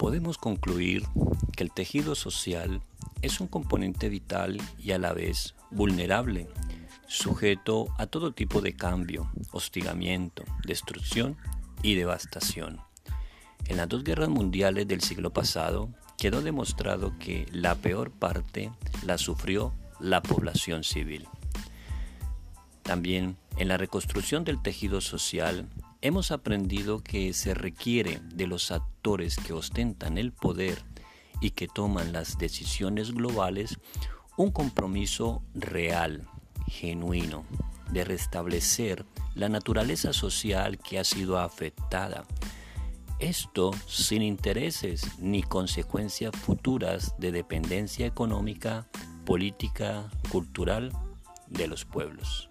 Podemos concluir que el tejido social es un componente vital y a la vez vulnerable, sujeto a todo tipo de cambio, hostigamiento, destrucción y devastación. En las dos guerras mundiales del siglo pasado quedó demostrado que la peor parte la sufrió la población civil. También en la reconstrucción del tejido social hemos aprendido que se requiere de los actores que ostentan el poder y que toman las decisiones globales un compromiso real, genuino, de restablecer la naturaleza social que ha sido afectada. Esto sin intereses ni consecuencias futuras de dependencia económica, política, cultural de los pueblos.